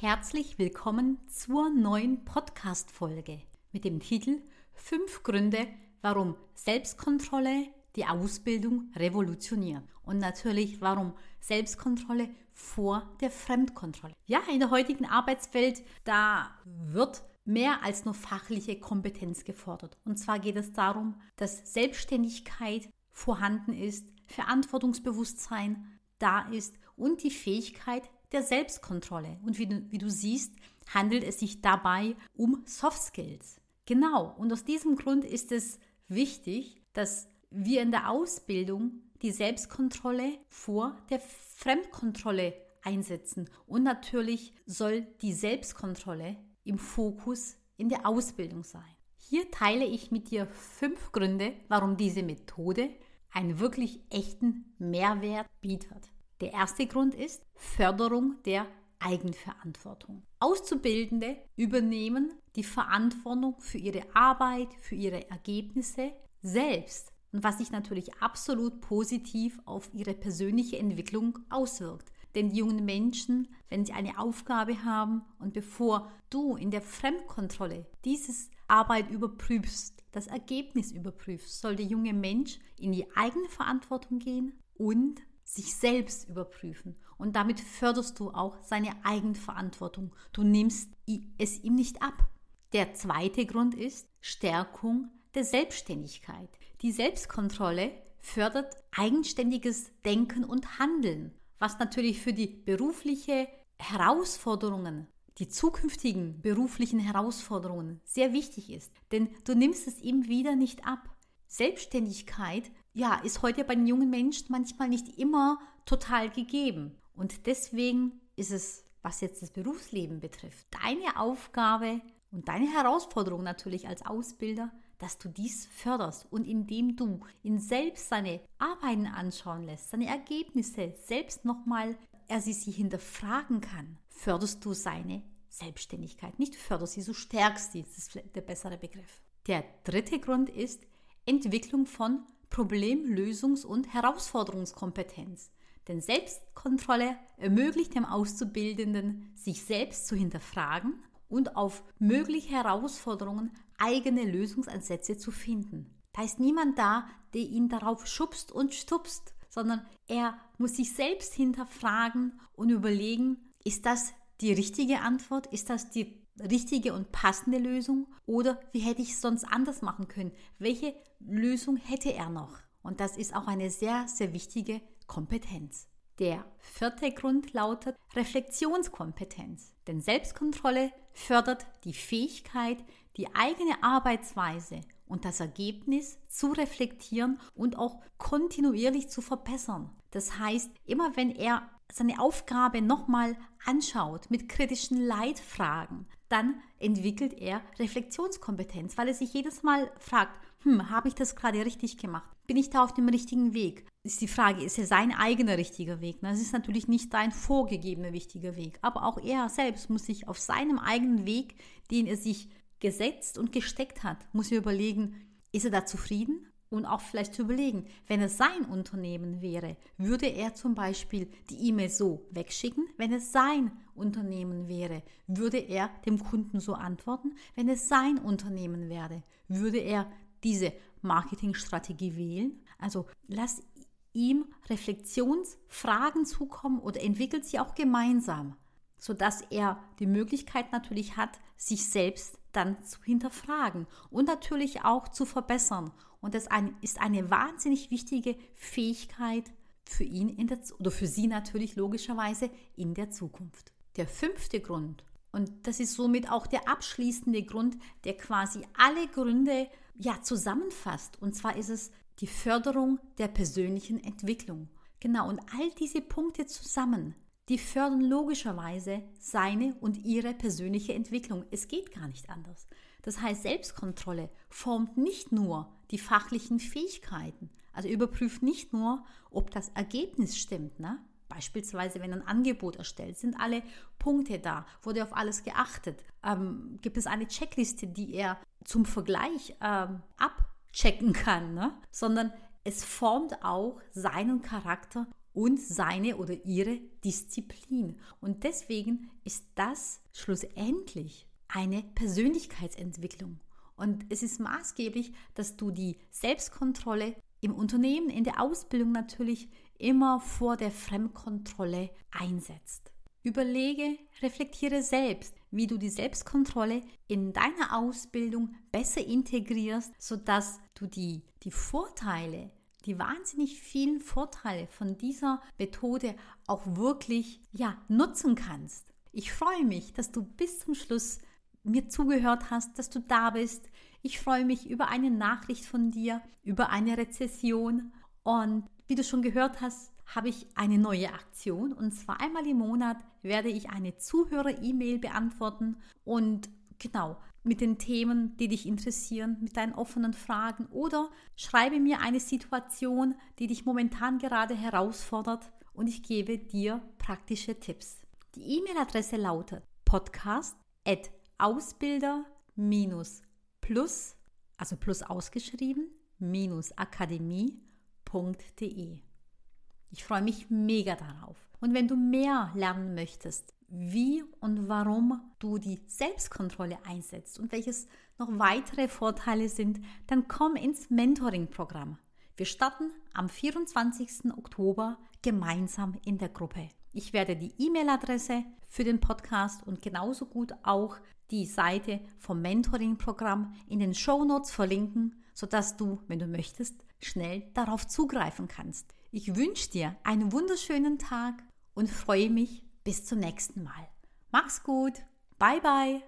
Herzlich willkommen zur neuen Podcast-Folge mit dem Titel Fünf Gründe, warum Selbstkontrolle die Ausbildung revolutioniert. Und natürlich, warum Selbstkontrolle vor der Fremdkontrolle. Ja, in der heutigen Arbeitswelt, da wird mehr als nur fachliche Kompetenz gefordert. Und zwar geht es darum, dass Selbstständigkeit vorhanden ist, Verantwortungsbewusstsein da ist und die Fähigkeit der Selbstkontrolle. Und wie du, wie du siehst, handelt es sich dabei um Soft Skills. Genau, und aus diesem Grund ist es wichtig, dass wir in der Ausbildung die Selbstkontrolle vor der Fremdkontrolle einsetzen. Und natürlich soll die Selbstkontrolle im Fokus in der Ausbildung sein. Hier teile ich mit dir fünf Gründe, warum diese Methode einen wirklich echten Mehrwert bietet. Der erste Grund ist Förderung der Eigenverantwortung. Auszubildende übernehmen die Verantwortung für ihre Arbeit, für ihre Ergebnisse selbst und was sich natürlich absolut positiv auf ihre persönliche Entwicklung auswirkt. Denn die jungen Menschen, wenn sie eine Aufgabe haben und bevor du in der Fremdkontrolle dieses Arbeit überprüfst, das Ergebnis überprüfst, soll der junge Mensch in die eigene Verantwortung gehen und sich selbst überprüfen. Und damit förderst du auch seine Eigenverantwortung. Du nimmst es ihm nicht ab. Der zweite Grund ist Stärkung der Selbstständigkeit. Die Selbstkontrolle fördert eigenständiges Denken und Handeln, was natürlich für die berufliche Herausforderungen, die zukünftigen beruflichen Herausforderungen sehr wichtig ist. Denn du nimmst es ihm wieder nicht ab. Selbstständigkeit ja, ist heute bei den jungen Menschen manchmal nicht immer total gegeben. Und deswegen ist es, was jetzt das Berufsleben betrifft, deine Aufgabe und deine Herausforderung natürlich als Ausbilder, dass du dies förderst und indem du ihn selbst seine Arbeiten anschauen lässt, seine Ergebnisse selbst nochmal, er sie sich hinterfragen kann, förderst du seine Selbstständigkeit. Nicht förderst sie, so stärkst sie, das ist der bessere Begriff. Der dritte Grund ist Entwicklung von Problemlösungs- und Herausforderungskompetenz. Denn Selbstkontrolle ermöglicht dem Auszubildenden, sich selbst zu hinterfragen und auf mögliche Herausforderungen eigene Lösungsansätze zu finden. Da ist niemand da, der ihn darauf schubst und stupst, sondern er muss sich selbst hinterfragen und überlegen, ist das die richtige Antwort? Ist das die richtige und passende Lösung oder wie hätte ich es sonst anders machen können? Welche Lösung hätte er noch? Und das ist auch eine sehr, sehr wichtige Kompetenz. Der vierte Grund lautet Reflexionskompetenz. Denn Selbstkontrolle fördert die Fähigkeit, die eigene Arbeitsweise und das Ergebnis zu reflektieren und auch kontinuierlich zu verbessern. Das heißt, immer wenn er seine Aufgabe nochmal anschaut mit kritischen Leitfragen, dann entwickelt er Reflexionskompetenz, weil er sich jedes Mal fragt, hm, habe ich das gerade richtig gemacht? Bin ich da auf dem richtigen Weg? Ist die Frage, ist er sein eigener richtiger Weg? Das ist natürlich nicht dein vorgegebener wichtiger Weg, aber auch er selbst muss sich auf seinem eigenen Weg, den er sich gesetzt und gesteckt hat, muss er überlegen, ist er da zufrieden? Und auch vielleicht zu überlegen, wenn es sein Unternehmen wäre, würde er zum Beispiel die E-Mail so wegschicken? Wenn es sein Unternehmen wäre, würde er dem Kunden so antworten? Wenn es sein Unternehmen wäre, würde er diese Marketingstrategie wählen? Also lass ihm Reflexionsfragen zukommen oder entwickelt sie auch gemeinsam, sodass er die Möglichkeit natürlich hat, sich selbst dann zu hinterfragen und natürlich auch zu verbessern und das ist eine wahnsinnig wichtige Fähigkeit für ihn in der, oder für sie natürlich logischerweise in der Zukunft. Der fünfte Grund, und das ist somit auch der abschließende Grund, der quasi alle Gründe ja zusammenfasst. Und zwar ist es die Förderung der persönlichen Entwicklung. Genau, und all diese Punkte zusammen, die fördern logischerweise seine und ihre persönliche Entwicklung. Es geht gar nicht anders. Das heißt, Selbstkontrolle formt nicht nur die fachlichen Fähigkeiten, also überprüft nicht nur, ob das Ergebnis stimmt. Ne? Beispielsweise, wenn ein Angebot erstellt, sind alle Punkte da, wurde auf alles geachtet. Ähm, gibt es eine Checkliste, die er zum Vergleich ähm, abchecken kann, ne? sondern es formt auch seinen Charakter und seine oder ihre Disziplin. Und deswegen ist das schlussendlich eine Persönlichkeitsentwicklung. Und es ist maßgeblich, dass du die Selbstkontrolle im Unternehmen, in der Ausbildung natürlich immer vor der Fremdkontrolle einsetzt. Überlege, reflektiere selbst, wie du die Selbstkontrolle in deiner Ausbildung besser integrierst, sodass du die, die Vorteile, die wahnsinnig vielen Vorteile von dieser Methode auch wirklich ja, nutzen kannst. Ich freue mich, dass du bis zum Schluss mir zugehört hast, dass du da bist. Ich freue mich über eine Nachricht von dir, über eine Rezession. Und wie du schon gehört hast, habe ich eine neue Aktion. Und zwar einmal im Monat werde ich eine Zuhörer-E-Mail beantworten. Und genau, mit den Themen, die dich interessieren, mit deinen offenen Fragen oder schreibe mir eine Situation, die dich momentan gerade herausfordert und ich gebe dir praktische Tipps. Die E-Mail-Adresse lautet podcast@ausbilder-plus, also plus ausgeschrieben, minus akademie.de. Ich freue mich mega darauf. Und wenn du mehr lernen möchtest, wie und warum du die Selbstkontrolle einsetzt und welches noch weitere Vorteile sind, dann komm ins Mentoring-Programm. Wir starten am 24. Oktober gemeinsam in der Gruppe. Ich werde die E-Mail-Adresse für den Podcast und genauso gut auch die Seite vom Mentoring-Programm in den Show Notes verlinken, sodass du, wenn du möchtest, schnell darauf zugreifen kannst. Ich wünsche dir einen wunderschönen Tag und freue mich bis zum nächsten Mal. Mach's gut. Bye bye.